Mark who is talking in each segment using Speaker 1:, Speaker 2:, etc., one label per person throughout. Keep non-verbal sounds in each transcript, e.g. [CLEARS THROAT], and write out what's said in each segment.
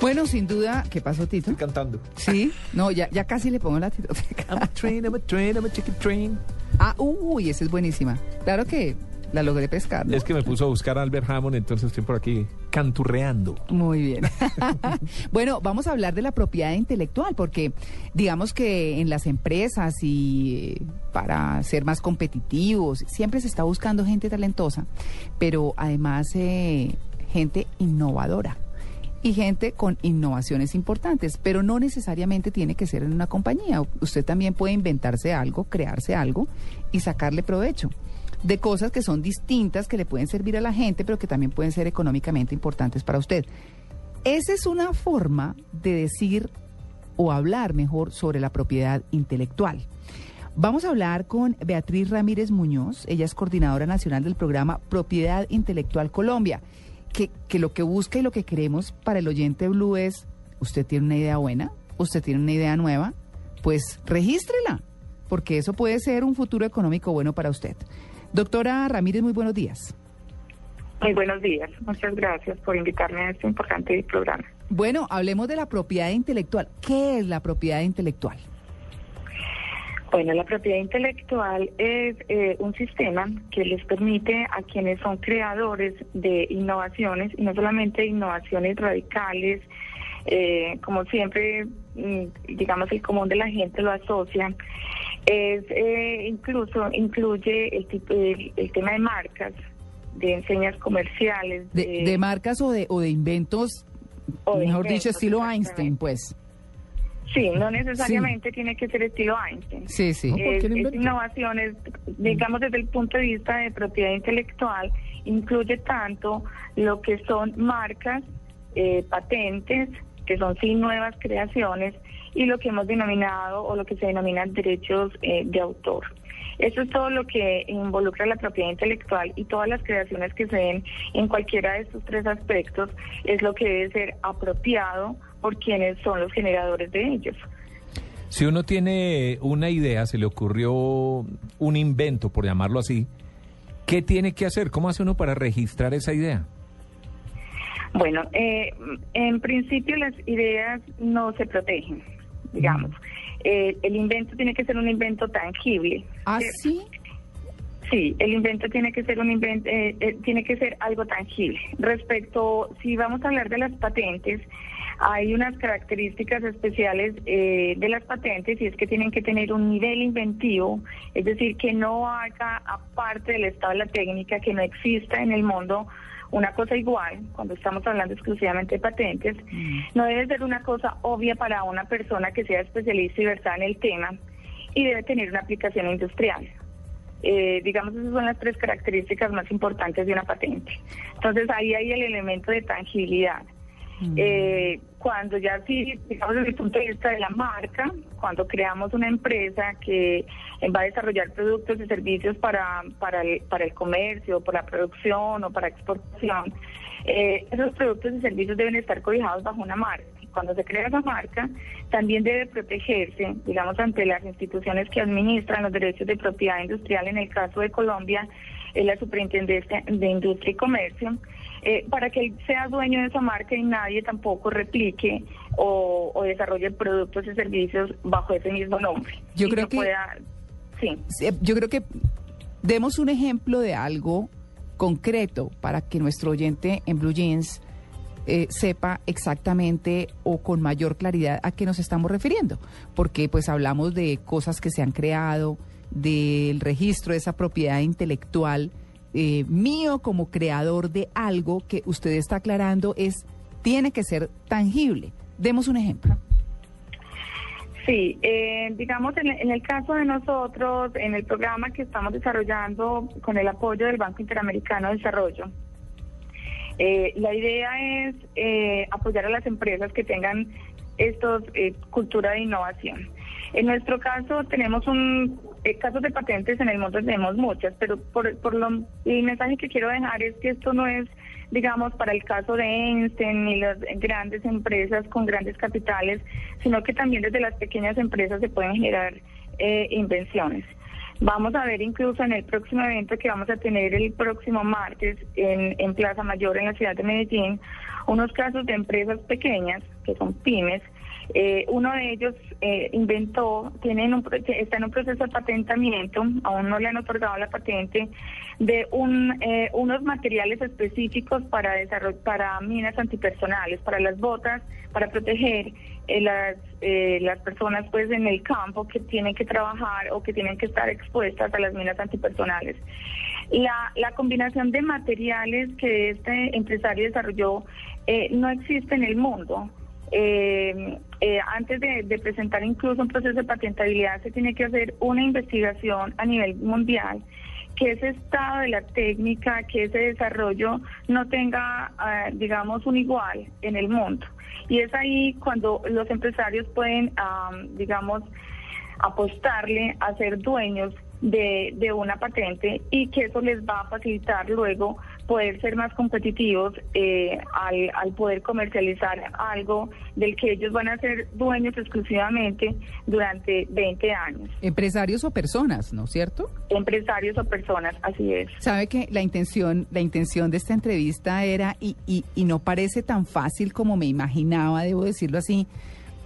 Speaker 1: Bueno, sin duda, ¿qué pasó, Tito?
Speaker 2: Estoy cantando.
Speaker 1: Sí, no, ya, ya casi le pongo la titoteca.
Speaker 2: I'm a train, I'm a train, I'm a chicken train.
Speaker 1: Ah, uy, esa es buenísima. Claro que la logré pescar. ¿no?
Speaker 2: Es que me puso a buscar a Albert Hammond, entonces estoy por aquí canturreando.
Speaker 1: Muy bien. [LAUGHS] bueno, vamos a hablar de la propiedad intelectual, porque digamos que en las empresas y eh, para ser más competitivos, siempre se está buscando gente talentosa, pero además eh, gente innovadora y gente con innovaciones importantes, pero no necesariamente tiene que ser en una compañía. Usted también puede inventarse algo, crearse algo y sacarle provecho de cosas que son distintas, que le pueden servir a la gente, pero que también pueden ser económicamente importantes para usted. Esa es una forma de decir o hablar mejor sobre la propiedad intelectual. Vamos a hablar con Beatriz Ramírez Muñoz, ella es coordinadora nacional del programa Propiedad Intelectual Colombia, que, que lo que busca y lo que queremos para el oyente Blue es, usted tiene una idea buena, usted tiene una idea nueva, pues regístrela, porque eso puede ser un futuro económico bueno para usted. Doctora Ramírez, muy buenos días.
Speaker 3: Muy buenos días. Muchas gracias por invitarme a este importante programa.
Speaker 1: Bueno, hablemos de la propiedad intelectual. ¿Qué es la propiedad intelectual?
Speaker 3: Bueno, la propiedad intelectual es eh, un sistema que les permite a quienes son creadores de innovaciones, y no solamente innovaciones radicales, eh, como siempre, mm, digamos, el común de la gente lo asocia, es eh, incluso incluye el, tipo, el, el tema de marcas, de enseñas comerciales.
Speaker 1: De, de marcas o de, o de inventos,
Speaker 3: O
Speaker 1: mejor dicho, estilo. Einstein, pues.
Speaker 3: Sí, no necesariamente tiene que ser estilo Einstein.
Speaker 1: Sí, sí.
Speaker 2: ¿por qué
Speaker 3: Es,
Speaker 2: no
Speaker 3: es innovaciones, digamos desde el punto de vista de propiedad intelectual, incluye tanto lo que son marcas, eh, patentes, que son sí nuevas creaciones, y lo que hemos denominado o lo que se denominan derechos eh, de autor. Eso es todo lo que involucra la propiedad intelectual y todas las creaciones que se den en cualquiera de estos tres aspectos es lo que debe ser apropiado por quienes son los generadores de ellos.
Speaker 2: Si uno tiene una idea, se le ocurrió un invento, por llamarlo así, ¿qué tiene que hacer? ¿Cómo hace uno para registrar esa idea?
Speaker 3: Bueno, eh, en principio las ideas no se protegen, digamos. Eh, el invento tiene que ser un invento tangible.
Speaker 1: ¿Ah, sí?
Speaker 3: Sí, el invento tiene que ser un invento, eh, eh, tiene que ser algo tangible. Respecto, si vamos a hablar de las patentes, hay unas características especiales eh, de las patentes y es que tienen que tener un nivel inventivo, es decir, que no haga aparte del estado de la técnica, que no exista en el mundo una cosa igual, cuando estamos hablando exclusivamente de patentes, no debe ser una cosa obvia para una persona que sea especialista y versada en el tema y debe tener una aplicación industrial. Eh, digamos, esas son las tres características más importantes de una patente. Entonces ahí hay el elemento de tangibilidad. Eh, cuando ya sí, digamos desde el punto de vista de la marca, cuando creamos una empresa que va a desarrollar productos y servicios para, para, el, para el comercio, para la producción o para exportación, eh, esos productos y servicios deben estar cobijados bajo una marca. Cuando se crea esa marca, también debe protegerse, digamos, ante las instituciones que administran los derechos de propiedad industrial, en el caso de Colombia, es la Superintendencia de Industria y Comercio, eh, para que él sea dueño de esa marca y nadie tampoco replique o, o desarrolle productos y servicios bajo ese mismo nombre.
Speaker 1: Yo
Speaker 3: Y
Speaker 1: creo que-
Speaker 3: pueda-. Sí,
Speaker 1: Yo creo que demos un ejemplo de algo concreto para que nuestro oyente en Blue Jeans eh, sepa exactamente o con mayor claridad a qué nos estamos refiriendo, porque pues hablamos de cosas que se han creado, del registro de esa propiedad intelectual eh, mío como creador de algo que usted está aclarando es tiene que ser tangible. Demos un ejemplo.
Speaker 3: Sí, eh, digamos en, el caso de nosotros, en el programa que estamos desarrollando con el apoyo del Banco Interamericano de Desarrollo, eh, la idea es eh, apoyar a las empresas que tengan estos eh, cultura de innovación. En nuestro caso tenemos un eh, casos de patentes en el mundo tenemos muchas, pero por, por lo el mensaje que quiero dejar es que esto no es digamos para el caso de Einstein ni las grandes empresas con grandes capitales, sino que también desde las pequeñas empresas se pueden generar eh, invenciones. Vamos a ver incluso en el próximo evento que vamos a tener el próximo martes en, en Plaza Mayor en la ciudad de Medellín, unos casos de empresas pequeñas, que son pymes, eh, uno de ellos eh, inventó, tienen un, está en un proceso de patentamiento, aún no le han otorgado la patente, de un, eh, unos materiales específicos para, para minas antipersonales, para las botas, para proteger las, las personas pues en el campo que tienen que trabajar o que tienen que estar expuestas a las minas antipersonales. La, la combinación de materiales que este empresario desarrolló no existe en el mundo. Eh, eh, antes de, presentar incluso un proceso de patentabilidad se tiene que hacer una investigación a nivel mundial que ese estado de la técnica, que ese desarrollo no tenga, ah, digamos, un igual en el mundo. Y es ahí cuando los empresarios pueden, digamos, apostarle a ser dueños de una patente y que eso les va a facilitar luego poder ser más competitivos eh, al, al, poder comercializar algo del que ellos van a ser dueños exclusivamente durante 20 años.
Speaker 1: Empresarios o personas, ¿no es cierto?
Speaker 3: Empresarios o personas, así es.
Speaker 1: Sabe que la intención, la intención de esta entrevista era, y, y, y no parece tan fácil como me imaginaba, debo decirlo así,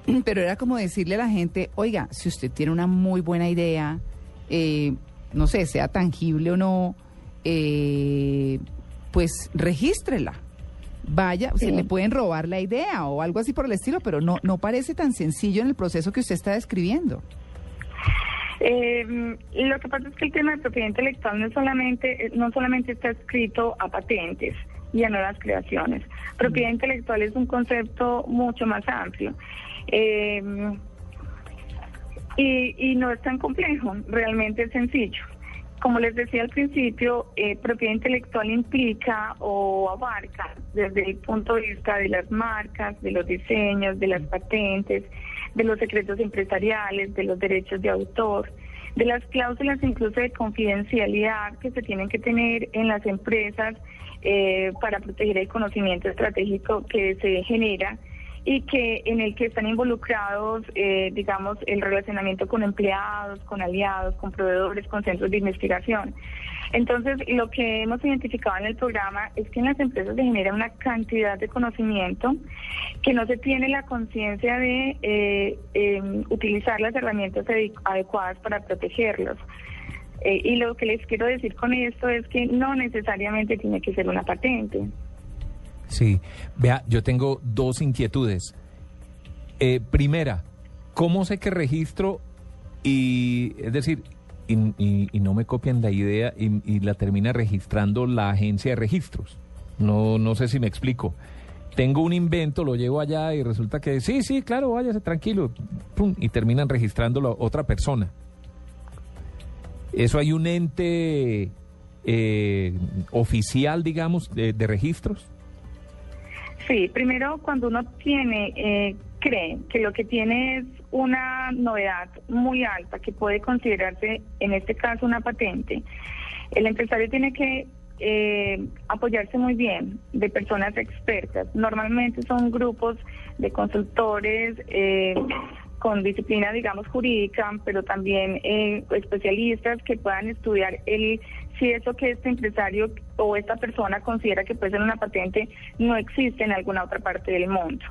Speaker 1: [CLEARS THROAT] pero era como decirle a la gente, oiga, si usted tiene una muy buena idea, eh, no sé, sea tangible o no, eh, pues regístrela. Vaya, se le pueden robar la idea o algo así por el estilo, pero no, no parece tan sencillo en el proceso que usted está describiendo.
Speaker 3: Eh, lo que pasa es que el tema de propiedad intelectual no solamente, no solamente está escrito a patentes y a nuevas creaciones. Propiedad intelectual es un concepto mucho más amplio. Eh, y, y no es tan complejo, realmente es sencillo. Como les decía al principio, eh, propiedad intelectual implica o abarca desde el punto de vista de las marcas, de los diseños, de las patentes, de los secretos empresariales, de los derechos de autor, de las cláusulas incluso de confidencialidad que se tienen que tener en las empresas eh, para proteger el conocimiento estratégico que se genera y que en el que están involucrados, eh, digamos, el relacionamiento con empleados, con aliados, con proveedores, con centros de investigación. Entonces, lo que hemos identificado en el programa es que en las empresas se genera una cantidad de conocimiento que no se tiene la conciencia de eh, em, utilizar las herramientas adecuadas para protegerlos. Eh, y lo que les quiero decir con esto es que no necesariamente tiene que ser una patente.
Speaker 2: Sí, vea, yo tengo dos inquietudes. Eh, primera, ¿cómo sé que registro y, es decir, y, no me copian la idea y, la termina registrando la agencia de registros? No, no sé si me explico. Tengo un invento, lo llevo allá y resulta que sí, sí, claro, váyase tranquilo, pum, y terminan registrándolo otra persona. ¿Eso hay un ente eh, oficial, digamos, de registros?
Speaker 3: Sí, primero cuando uno tiene, eh, cree que lo que tiene es una novedad muy alta que puede considerarse, en este caso, una patente, el empresario tiene que eh, apoyarse muy bien de personas expertas. Normalmente son grupos de consultores eh, con disciplina, digamos, jurídica, pero también eh, especialistas que puedan estudiar el si eso que este empresario o esta persona considera que puede ser una patente no existe en alguna otra parte del mundo.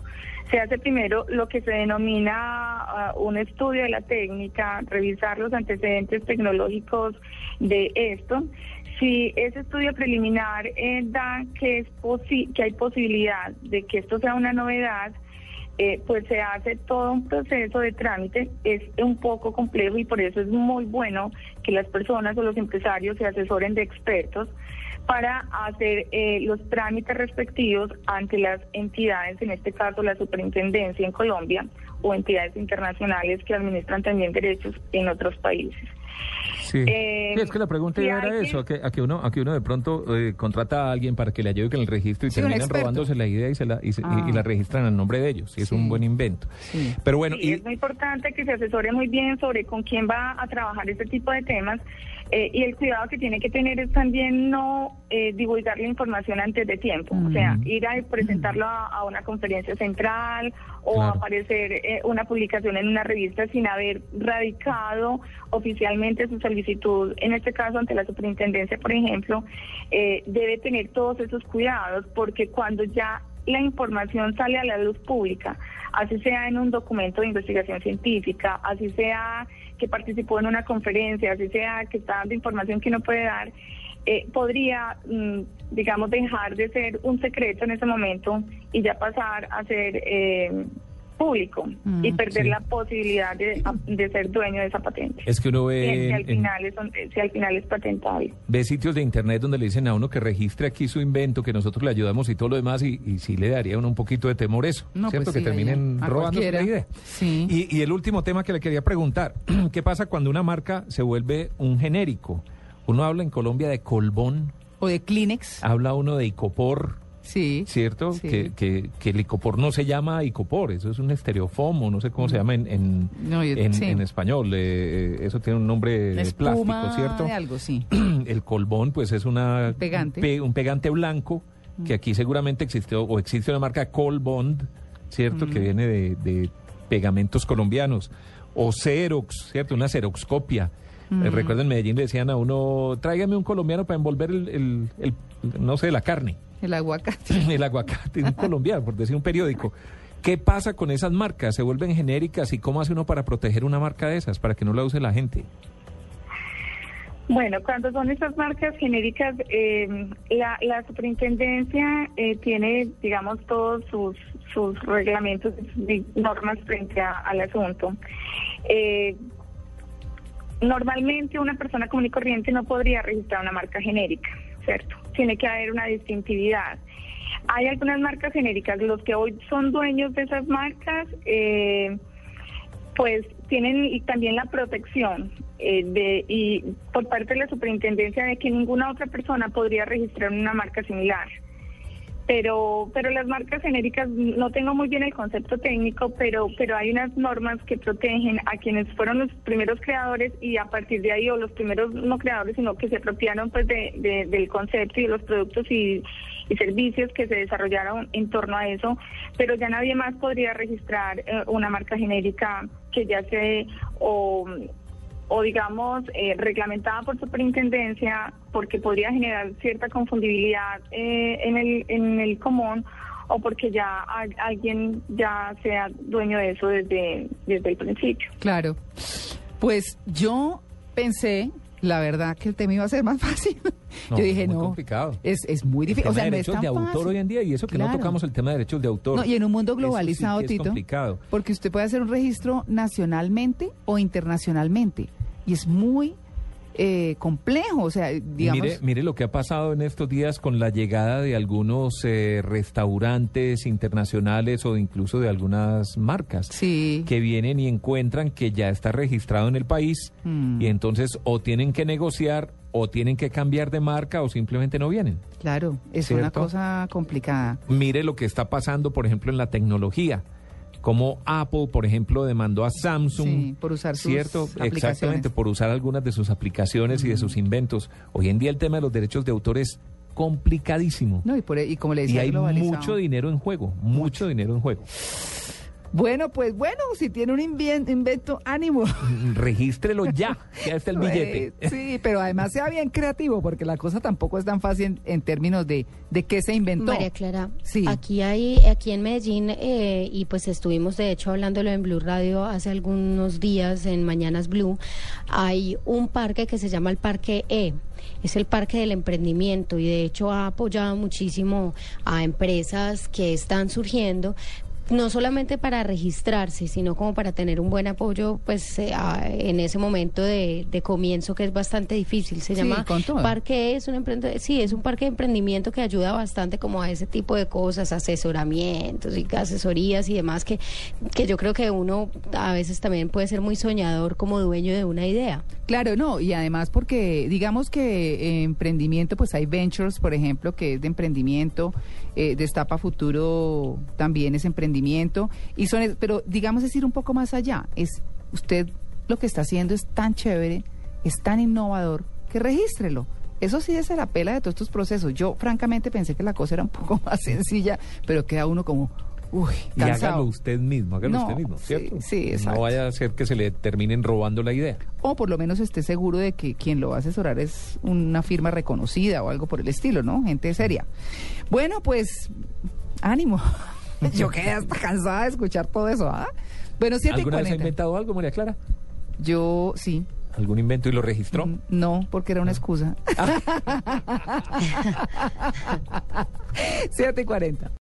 Speaker 3: Se hace primero lo que se denomina ah, un estudio de la técnica, revisar los antecedentes tecnológicos de esto. Si ese estudio preliminar eh, da que, es que hay posibilidad de que esto sea una novedad, eh, pues se hace todo un proceso de trámite, es un poco complejo y por eso es muy bueno que las personas o los empresarios se asesoren de expertos para hacer eh, los trámites respectivos ante las entidades, en este caso la superintendencia en Colombia o entidades internacionales que administran también derechos en otros países.
Speaker 2: Eh, sí. es que la pregunta era eso, a que, uno, a que uno de pronto eh, contrata a alguien para que le ayude con el registro y terminan robándose la idea y, se la, y, la ah. registran a nombre de ellos. Y es un buen invento. Pero bueno,
Speaker 3: y... es muy importante que se asesore muy bien sobre con quién va a trabajar este tipo de temas eh, y el cuidado que tiene que tener es también no eh, divulgar la información antes de tiempo, o sea, ir a presentarlo a, una conferencia central o aparecer eh, una publicación en una revista sin haber radicado oficialmente su solicitud, en este caso ante la superintendencia, por ejemplo, eh, debe tener todos esos cuidados, porque cuando ya la información sale a la luz pública, así sea en un documento de investigación científica, así sea que participó en una conferencia, así sea que está dando información que no puede dar, eh, podría, mm, digamos, dejar de ser un secreto en ese momento y ya pasar a ser eh, público
Speaker 1: Mm,
Speaker 3: y perder
Speaker 2: sí.
Speaker 3: la posibilidad de, de ser dueño de esa patente.
Speaker 2: Es que uno ve,
Speaker 3: si al
Speaker 2: en-
Speaker 3: final es, un- si al final es patentable.
Speaker 2: ve sitios de internet donde le dicen a uno que registre aquí su invento, que nosotros le ayudamos y todo lo demás, y, y sí le daría a uno un poquito de temor eso,
Speaker 1: No,
Speaker 2: ¿cierto?
Speaker 1: pues
Speaker 2: que
Speaker 1: sí,
Speaker 2: terminen
Speaker 1: a- a
Speaker 2: robando la idea.
Speaker 1: Sí.
Speaker 2: Y, y el último tema que le quería preguntar, [CLEARS THROAT] ¿qué pasa cuando una marca se vuelve un genérico? Uno habla en Colombia de Colbón,
Speaker 1: O de Kleenex.
Speaker 2: habla uno de Icopor,
Speaker 1: Sí.
Speaker 2: ¿cierto?
Speaker 1: Sí.
Speaker 2: Que, que, que el Icopor no se llama Icopor, eso es un estereofomo, no sé cómo se llama en, en,
Speaker 1: No, yo-
Speaker 2: en-
Speaker 1: sí.
Speaker 2: en español, eh, eso tiene un nombre
Speaker 1: La
Speaker 2: plástico, ¿cierto?
Speaker 1: de algo, sí. [CLEARS THROAT]
Speaker 2: el colbón, pues es una
Speaker 1: Pegante.
Speaker 2: un, pe- un pegante blanco que aquí seguramente existió o existe una marca Colbond, ¿cierto? Que viene de, de pegamentos colombianos o Xerox, ¿cierto? Una Xeroxcopia. Eh, recuerdo en Medellín le decían a uno, tráigame un colombiano para envolver el, el- el- no sé, la carne,
Speaker 1: El aguacate. [LAUGHS]
Speaker 2: el aguacate, un colombiano, por decir un periódico. ¿Qué pasa con esas marcas? ¿Se vuelven genéricas? ¿Y cómo hace uno para proteger una marca de esas, para que no la use la gente?
Speaker 3: Bueno, cuando son esas marcas genéricas, eh, la, la superintendencia eh, tiene, digamos, todos sus, sus reglamentos y normas frente a- al asunto. Eh, normalmente una persona común y corriente no podría registrar una marca genérica, ¿cierto? Tiene que haber una distintividad. Hay algunas marcas genéricas, los que hoy son dueños de esas marcas, eh, pues tienen también la protección eh, de y por parte de la superintendencia de que ninguna otra persona podría registrar una marca similar. Pero pero las marcas genéricas no tengo muy bien el concepto técnico, pero pero hay unas normas que protegen a quienes fueron los primeros creadores y a partir de ahí o los primeros no creadores, sino que se apropiaron pues de, de- del concepto y de los productos y, y servicios que se desarrollaron en torno a eso, pero ya nadie más podría registrar eh, una marca genérica que ya se o o digamos eh, reglamentada por superintendencia porque podría generar cierta confundibilidad eh, en el en el común o porque ya al- alguien ya sea dueño de eso desde desde el principio.
Speaker 1: Claro. Pues yo pensé, la verdad, que el tema iba a ser más [LAUGHS] fácil.
Speaker 2: No,
Speaker 1: yo dije,
Speaker 2: muy
Speaker 1: no.
Speaker 2: complicado.
Speaker 1: Es, es muy
Speaker 2: El
Speaker 1: difícil.
Speaker 2: tema
Speaker 1: O sea,
Speaker 2: de
Speaker 1: no es
Speaker 2: derechos
Speaker 1: tan
Speaker 2: de autor
Speaker 1: fácil.
Speaker 2: hoy en día y eso que no tocamos el tema de derechos de autor.
Speaker 1: No, y en un mundo
Speaker 2: sí
Speaker 1: globalizado,
Speaker 2: es
Speaker 1: Tito.
Speaker 2: complicado.
Speaker 1: Porque usted puede hacer un registro nacionalmente o internacionalmente. Y es muy eh, complejo. O sea, digamos.
Speaker 2: Mire, mire lo que ha pasado en estos días con la llegada de algunos eh, restaurantes internacionales o incluso de algunas marcas
Speaker 1: Sí.
Speaker 2: que vienen y encuentran que ya está registrado en el país
Speaker 1: Mm.
Speaker 2: y entonces o tienen que negociar o tienen que cambiar de marca o simplemente no vienen.
Speaker 1: Claro, es una cosa complicada.
Speaker 2: Mire lo que está pasando, por ejemplo, en la tecnología. Como Apple, por ejemplo, demandó a Samsung,
Speaker 1: Sí, por usar sus
Speaker 2: ¿cierto?
Speaker 1: aplicaciones.
Speaker 2: Exactamente, por usar algunas de sus aplicaciones y de sus inventos. Hoy en día el tema de los derechos de autor es complicadísimo.
Speaker 1: No, y, por, y como le
Speaker 2: y
Speaker 1: decía,
Speaker 2: hay mucho dinero en juego, mucho dinero en juego.
Speaker 1: Bueno, pues bueno, si tiene un invien- invento, ánimo.
Speaker 2: Regístrelo ya, ya está el [LAUGHS] billete.
Speaker 1: Eh, sí, pero además sea bien creativo, porque la cosa tampoco es tan fácil en, en términos de, de qué se inventó.
Speaker 4: María Clara,
Speaker 1: Sí.
Speaker 4: aquí hay, aquí en Medellín, eh, y pues estuvimos de hecho hablándolo en Blue Radio hace algunos días en Mañanas Blue, hay un parque que se llama el Parque E. Es el parque del emprendimiento y de hecho ha apoyado muchísimo a empresas que están surgiendo, no solamente para registrarse, sino como para tener un buen apoyo pues eh, a- en ese momento de, de comienzo que es bastante difícil. Se
Speaker 1: Sí,
Speaker 4: llama. Parque es un sí, es un parque de emprendimiento que ayuda bastante como a ese tipo de cosas, asesoramientos y asesorías y demás que, que yo creo que uno a veces también puede ser muy soñador como dueño de una idea.
Speaker 1: Claro, no, y además porque digamos que eh, emprendimiento, pues hay ventures, por ejemplo, que es de emprendimiento, eh, Destapa Futuro también es emprendimiento, y son, pero digamos es ir un poco más allá, es usted lo que está haciendo es tan chévere, es tan innovador, que regístrelo. Eso sí es la pela de todos estos procesos. Yo francamente pensé que la cosa era un poco [LAUGHS] más sencilla, pero queda uno como, Uy,
Speaker 2: Y
Speaker 1: cansado.
Speaker 2: hágalo usted mismo, hágalo
Speaker 1: No,
Speaker 2: usted mismo,
Speaker 1: sí,
Speaker 2: ¿cierto?
Speaker 1: sí, exacto.
Speaker 2: No vaya a ser que se le terminen robando la idea.
Speaker 1: O por lo menos esté seguro de que quien lo va a asesorar es una firma reconocida o algo por el estilo, ¿no? Gente seria. Bueno, pues, ánimo. [LAUGHS] [LAUGHS] Yo quedé hasta cansada de escuchar todo eso, ¿ah? Bueno, 7 y
Speaker 2: ¿Alguna vez ha
Speaker 1: 40.
Speaker 2: inventado algo, María Clara?
Speaker 1: Yo sí.
Speaker 2: ¿Algún invento y lo registró?
Speaker 1: Mm, No, porque era una excusa. [LAUGHS] [LAUGHS] 7 y 40.